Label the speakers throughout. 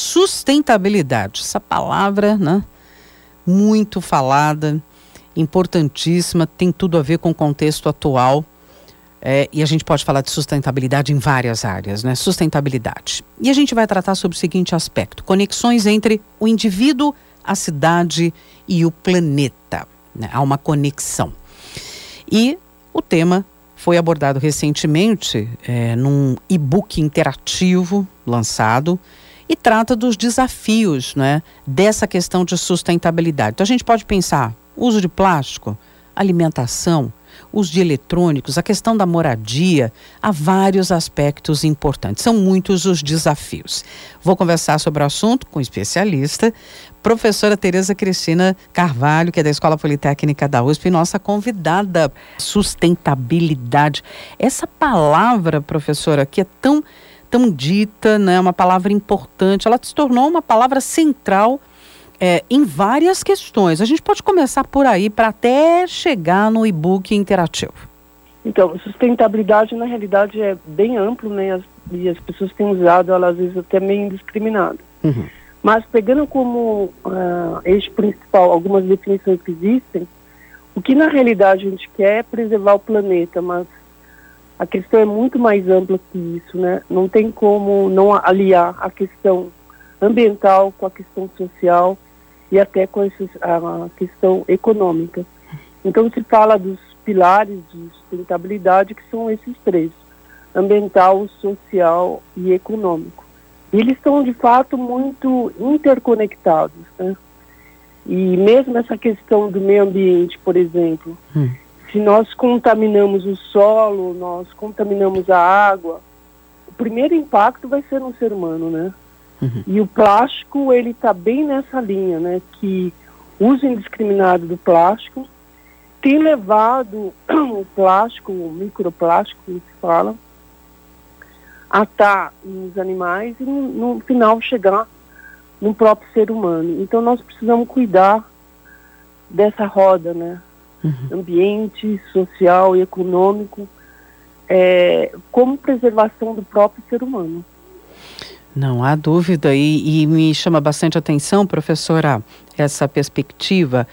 Speaker 1: Sustentabilidade, essa palavra, né? Muito falada, importantíssima, tem tudo a ver com o contexto atual. É, e a gente pode falar de sustentabilidade em várias áreas, né? Sustentabilidade. E a gente vai tratar sobre o seguinte aspecto: conexões entre o indivíduo, a cidade e o planeta. Né? Há uma conexão. E o tema foi abordado recentemente é, num e-book interativo lançado e trata dos desafios né, dessa questão de sustentabilidade. Então a gente pode pensar uso de plástico, alimentação, uso de eletrônicos, a questão da moradia, há vários aspectos importantes. São muitos os desafios. Vou conversar sobre o assunto com um especialista, professora Tereza Cristina Carvalho, que é da Escola Politécnica da USP, nossa convidada. Sustentabilidade. Essa palavra, professora, que é tão, tão dita, né, uma palavra importante, ela se tornou uma palavra central é, em várias questões. A gente pode começar por aí para até chegar no e-book interativo.
Speaker 2: Então, sustentabilidade na realidade é bem amplo, né? As, e as pessoas têm usado ela às vezes até meio indiscriminado. Uhum. Mas pegando como uh, eixo principal algumas definições que existem, o que na realidade a gente quer é preservar o planeta, mas a questão é muito mais ampla que isso, né? Não tem como não aliar a questão ambiental com a questão social e até com a questão econômica. Então se fala dos pilares de sustentabilidade que são esses três: ambiental, social e econômico. E eles estão de fato muito interconectados, né? E mesmo essa questão do meio ambiente, por exemplo, hum. Se nós contaminamos o solo, nós contaminamos a água, o primeiro impacto vai ser no ser humano, né? Uhum. E o plástico, ele está bem nessa linha, né? Que o uso indiscriminado do plástico tem levado o plástico, o microplástico, como se fala, a estar tá nos animais e no, no final chegar no próprio ser humano. Então nós precisamos cuidar dessa roda, né? Uhum. Ambiente, social e econômico, é, como preservação do próprio ser humano.
Speaker 1: Não há dúvida, e, e, me chama bastante atenção, professora, essa perspectiva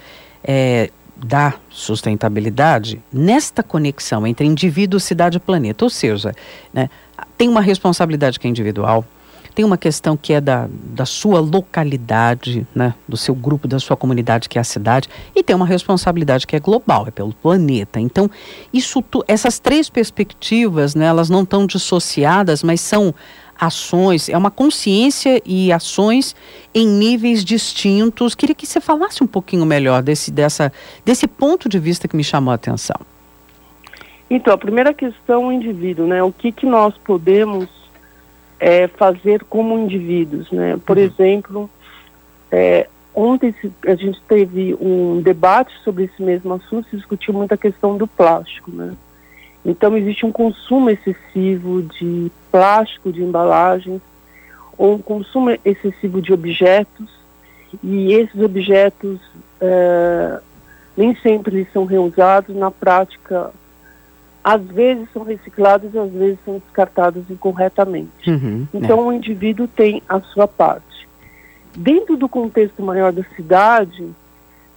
Speaker 1: é, da sustentabilidade nesta conexão entre indivíduo, cidade e planeta. Ou seja, né, tem uma responsabilidade que é individual, tem uma questão que é da, da sua localidade, né, do seu grupo, da sua comunidade, que é a cidade, e tem uma responsabilidade que é global, é pelo planeta. Então, isso tu, essas três perspectivas, né, elas não estão dissociadas, mas são ações, é uma consciência e ações em níveis distintos. Queria que você falasse um pouquinho melhor desse, dessa, desse ponto de vista que me chamou a atenção.
Speaker 2: Então, a primeira questão, o indivíduo, né? O que, que nós podemos é, fazer como indivíduos, né? Por uhum. exemplo, é, ontem a gente teve um debate sobre esse mesmo assunto, se discutiu muito a questão do plástico, né? Então, existe um consumo excessivo de plástico, de embalagens, ou um consumo excessivo de objetos, e esses objetos é, nem sempre são reusados, na prática, às vezes são reciclados e às vezes são descartados incorretamente. Uhum, então, é. o indivíduo tem a sua parte. Dentro do contexto maior da cidade,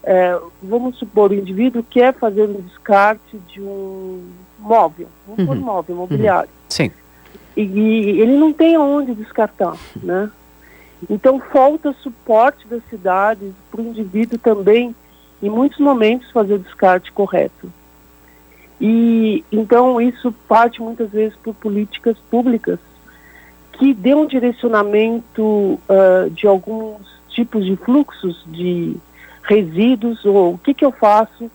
Speaker 2: é, vamos supor, o indivíduo quer fazer um descarte de um móvel, vamos uhum. móvel, mobiliário. Uhum.
Speaker 1: Sim.
Speaker 2: E, e, ele não tem aonde descartar, né? Então falta suporte das cidades para o indivíduo também, em muitos momentos, fazer o descarte correto. E então isso parte muitas vezes por políticas públicas que dê um direcionamento uh, de alguns tipos de fluxos de resíduos, ou o que, que eu faço,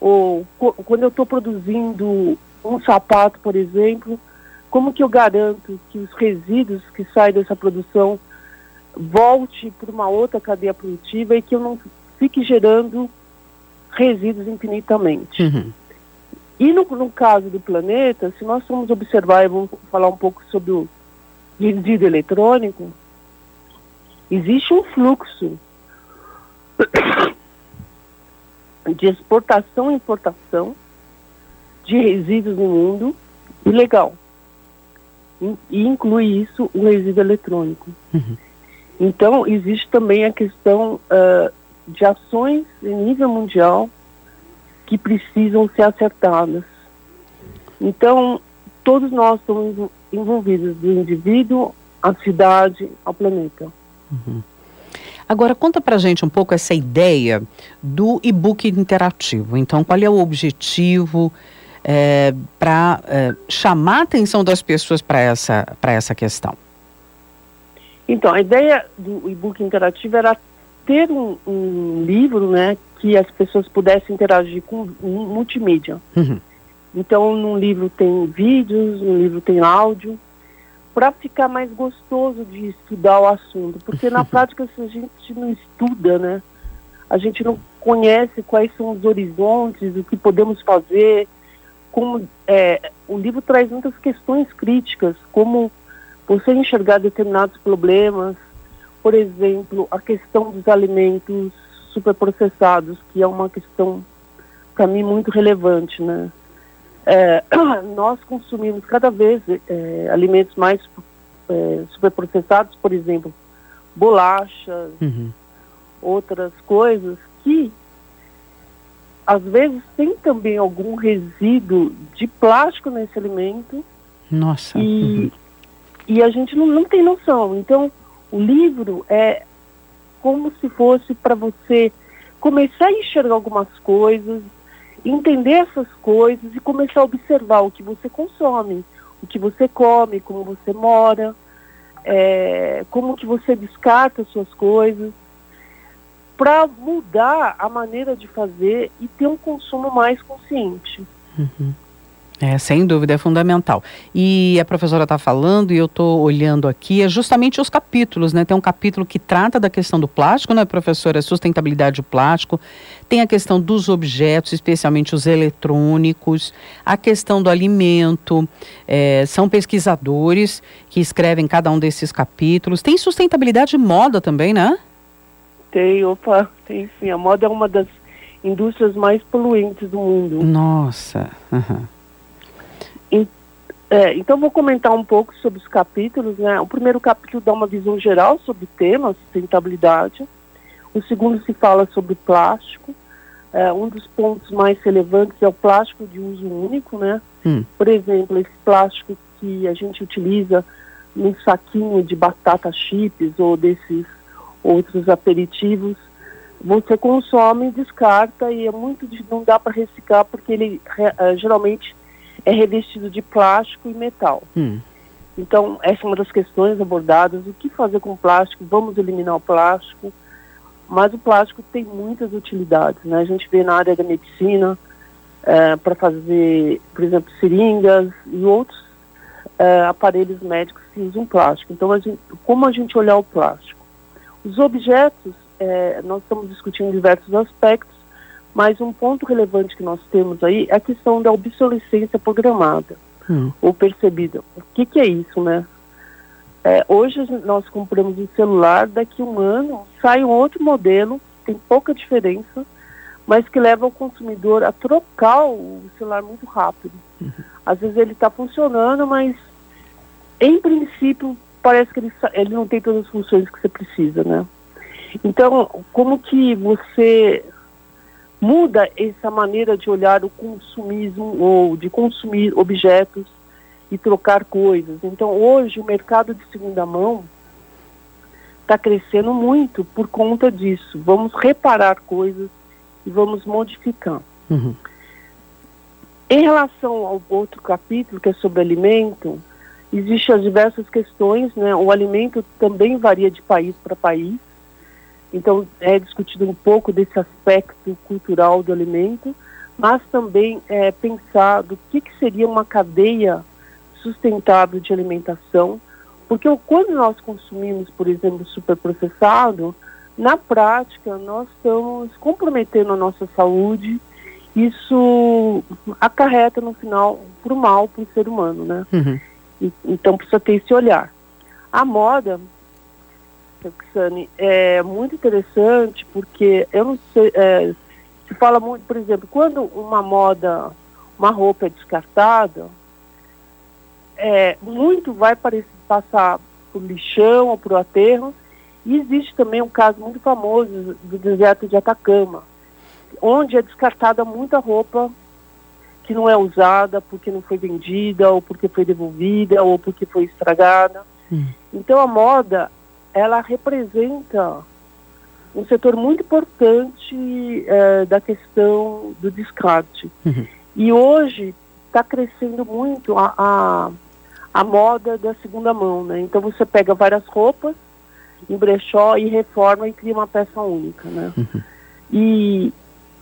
Speaker 2: ou quando eu estou produzindo um sapato, por exemplo, como que eu garanto que os resíduos que saem dessa produção volte para uma outra cadeia produtiva e que eu não fique gerando resíduos infinitamente. Uhum. E no, no, caso do planeta, se nós formos observar e vamos falar um pouco sobre o resíduo eletrônico, existe um fluxo de exportação e importação de resíduos no mundo ilegal. E inclui isso o resíduo eletrônico. Uhum. Então, existe também a questão uh, de ações em nível mundial que precisam ser acertadas. Então, todos nós estamos envolvidos, do indivíduo à cidade, ao planeta.
Speaker 1: Uhum. Agora, conta pra gente um pouco essa ideia do e-book interativo. Então, qual é o objetivo é, para é, chamar a atenção das pessoas para essa, essa questão?
Speaker 2: Então, a ideia do e-book interativo era ter um, um, livro, né, que as pessoas pudessem interagir com multimídia. Uhum. Então, num livro tem vídeos, no livro tem áudio, para ficar mais gostoso de estudar o assunto, porque na prática se a gente não estuda, né, a gente não conhece quais são os horizontes, o que podemos fazer, como é, o livro traz muitas questões críticas, como você enxergar determinados problemas, por exemplo, a questão dos alimentos superprocessados, que é uma questão para mim muito relevante, né? É, nós consumimos cada vez é, alimentos mais é, superprocessados, por exemplo, bolachas, uhum. outras coisas que às vezes tem também algum resíduo de plástico nesse alimento.
Speaker 1: Nossa.
Speaker 2: E, uhum. e a gente não, não tem noção. Então, o livro é como se fosse para você começar a enxergar algumas coisas, entender essas coisas e começar a observar o que você consome, o que você come, como você mora, é, como que você descarta suas coisas, para mudar a maneira de fazer e ter um consumo mais consciente.
Speaker 1: Uhum. É, sem dúvida, é fundamental. E a professora está falando, e eu estou olhando aqui, é justamente os capítulos, né? Tem um capítulo que trata da questão do plástico, né, professora? Sustentabilidade do plástico. Tem a questão dos objetos, especialmente os eletrônicos, a questão do alimento. É, são pesquisadores que escrevem cada um desses capítulos. Tem sustentabilidade de moda também, né?
Speaker 2: Tem, opa, tem sim. A moda é uma das indústrias mais poluentes do mundo.
Speaker 1: Nossa. Uhum.
Speaker 2: É, então vou comentar um pouco sobre os capítulos. Né? O primeiro capítulo dá uma visão geral sobre o tema, sustentabilidade. O segundo se fala sobre plástico. É, um dos pontos mais relevantes é o plástico de uso único, né? Hum. Por exemplo, esse plástico que a gente utiliza num saquinho de batata chips ou desses outros aperitivos, você consome, descarta e é muito não dá para reciclar porque ele é, geralmente é revestido de plástico e metal. Hum. Então, essa é uma das questões abordadas. O que fazer com o plástico? Vamos eliminar o plástico. Mas o plástico tem muitas utilidades. Né? A gente vê na área da medicina, é, para fazer, por exemplo, seringas e outros é, aparelhos médicos que usam plástico. Então, a gente, como a gente olhar o plástico? Os objetos, é, nós estamos discutindo diversos aspectos, mas um ponto relevante que nós temos aí é a questão da obsolescência programada hum. ou percebida. O que, que é isso, né? É, hoje nós compramos um celular, daqui a um ano sai um outro modelo, tem pouca diferença, mas que leva o consumidor a trocar o celular muito rápido. Uhum. Às vezes ele está funcionando, mas em princípio parece que ele, ele não tem todas as funções que você precisa, né? Então, como que você muda essa maneira de olhar o consumismo ou de consumir objetos e trocar coisas. Então, hoje, o mercado de segunda mão está crescendo muito por conta disso. Vamos reparar coisas e vamos modificar. Uhum. Em relação ao outro capítulo, que é sobre alimento, existem as diversas questões, né? O alimento também varia de país para país. Então, é discutido um pouco desse aspecto cultural do alimento, mas também é, pensar do que, que seria uma cadeia sustentável de alimentação, porque quando nós consumimos, por exemplo, superprocessado, na prática nós estamos comprometendo a nossa saúde, isso acarreta no final para o mal para o ser humano, né? Uhum. E, então precisa ter esse olhar. A moda Roxane, é muito interessante porque eu não sei, é, se fala muito, por exemplo, quando uma moda, uma roupa é descartada, é, muito vai parecer, passar por lixão ou por aterro E existe também um caso muito famoso do deserto de Atacama, onde é descartada muita roupa que não é usada porque não foi vendida, ou porque foi devolvida, ou porque foi estragada. Hum. Então a moda, ela representa um setor muito importante é, da questão do descarte. Uhum. E hoje está crescendo muito a, a, a, moda da segunda mão, né? Então você pega várias roupas em brechó e reforma e cria uma peça única, né? Uhum. E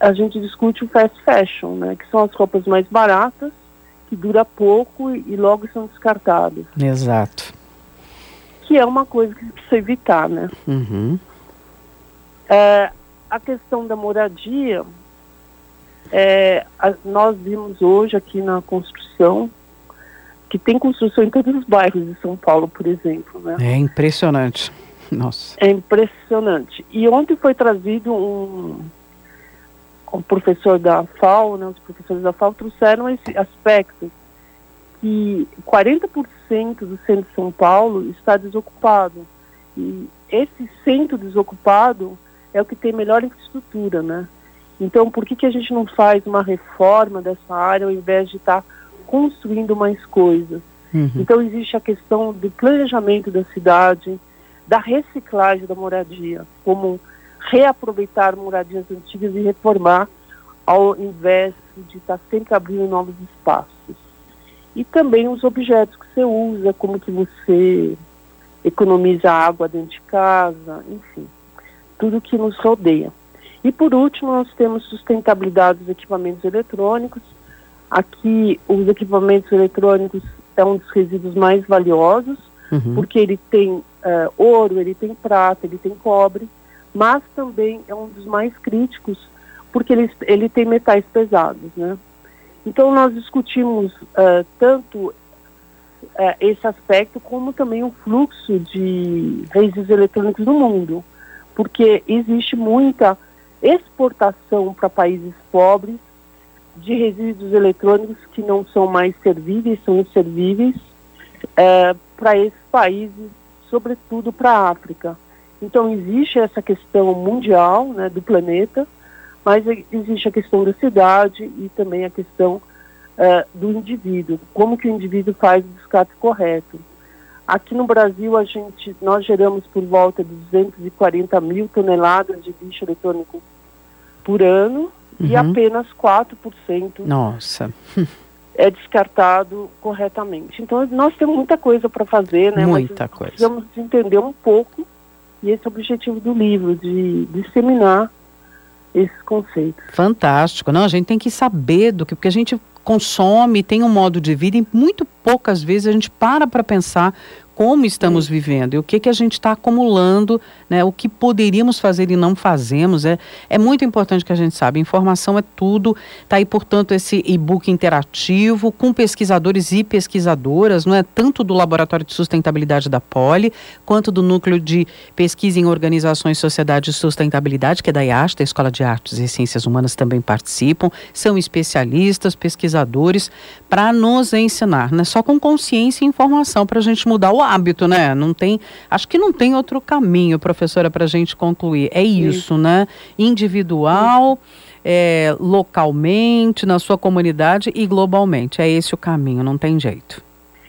Speaker 2: a gente discute o fast fashion, né? Que são as roupas mais baratas, que dura pouco e logo são descartadas.
Speaker 1: Exato.
Speaker 2: Que é uma coisa que precisa evitar, né?
Speaker 1: Uhum.
Speaker 2: É, a questão da moradia, é, a, nós vimos hoje aqui na construção que tem construção em todos os bairros de São Paulo, por exemplo. Né?
Speaker 1: É impressionante. Nossa.
Speaker 2: É impressionante. E ontem foi trazido um, um professor da FAO, né, os professores da FAO trouxeram esse aspecto que 40% do centro de São Paulo está desocupado. E esse centro desocupado é o que tem melhor infraestrutura, né? Então, por que, que a gente não faz uma reforma dessa área ao invés de estar tá construindo mais coisas? Uhum. Então, existe a questão do planejamento da cidade, da reciclagem da moradia, como reaproveitar moradias antigas e reformar ao invés de estar tá sempre abrindo novos espaços. E também os objetos que você usa, como que você economiza água dentro de casa, enfim tudo que nos rodeia. E por último, nós temos sustentabilidade dos equipamentos eletrônicos. Aqui, os equipamentos eletrônicos é um dos resíduos mais valiosos, uhum. porque ele tem uh, ouro, ele tem prata, ele tem cobre, mas também é um dos mais críticos, porque ele, ele tem metais pesados, né? Então, nós discutimos uh, tanto uh, esse aspecto, como também o fluxo de resíduos eletrônicos no mundo porque existe muita exportação para países pobres de resíduos eletrônicos que não são mais servíveis, são inservíveis é, para esses países, sobretudo para a África. Então existe essa questão mundial né, do planeta, mas existe a questão da cidade e também a questão é, do indivíduo, como que o indivíduo faz o descarte correto. Aqui no Brasil, a gente, nós geramos por volta de 240 mil toneladas de lixo eletrônico por ano uhum. e apenas 4%
Speaker 1: Nossa.
Speaker 2: é descartado corretamente. Então, nós temos muita coisa para fazer, né?
Speaker 1: Muita Mas
Speaker 2: coisa. Precisamos entender um pouco, e esse é o objetivo do livro, de disseminar esses conceitos.
Speaker 1: Fantástico. Não, a gente tem que saber do que, porque a gente consome, tem um modo de vida e muito poucas vezes a gente para para pensar como estamos vivendo e o que, que a gente está acumulando, né, o que poderíamos fazer e não fazemos. É, é muito importante que a gente saiba. Informação é tudo. Está aí, portanto, esse e-book interativo com pesquisadores e pesquisadoras, não é tanto do Laboratório de Sustentabilidade da Poli, quanto do Núcleo de Pesquisa em Organizações, Sociedade e Sustentabilidade, que é da IAST, a Escola de Artes e Ciências Humanas também participam. São especialistas, pesquisadores, para nos ensinar, né? Só com consciência e informação para a gente mudar o hábito, né? Não tem, acho que não tem outro caminho, professora, para a gente concluir. É isso, né? Individual, é, localmente, na sua comunidade e globalmente. É esse o caminho, não tem jeito.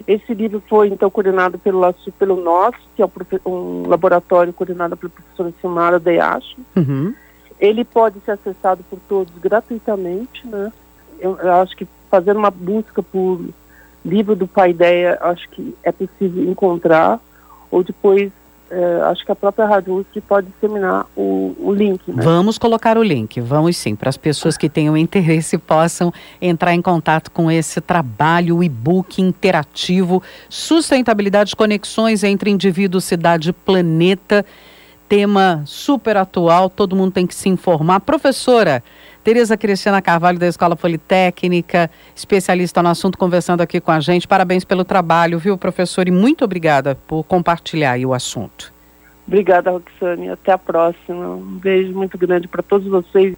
Speaker 2: Esse livro foi, então, coordenado pelo, pelo NOS, que é um laboratório coordenado pela professora Silmara Deacho. Uhum. Ele pode ser acessado por todos gratuitamente, né? Eu, eu acho que fazendo uma busca por livro do Pai Ideia, acho que é possível encontrar, ou depois é, acho que a própria Rádio USP pode disseminar o, o link. Né?
Speaker 1: Vamos colocar o link, vamos sim, para as pessoas que tenham interesse possam entrar em contato com esse trabalho, o e-book interativo, sustentabilidade, conexões entre indivíduo, cidade e planeta, tema super atual, todo mundo tem que se informar. Professora, Tereza Cristina Carvalho, da Escola Politécnica, especialista no assunto, conversando aqui com a gente. Parabéns pelo trabalho, viu, professor? E muito obrigada por compartilhar o assunto.
Speaker 2: Obrigada, Roxane. Até a próxima. Um beijo muito grande para todos vocês.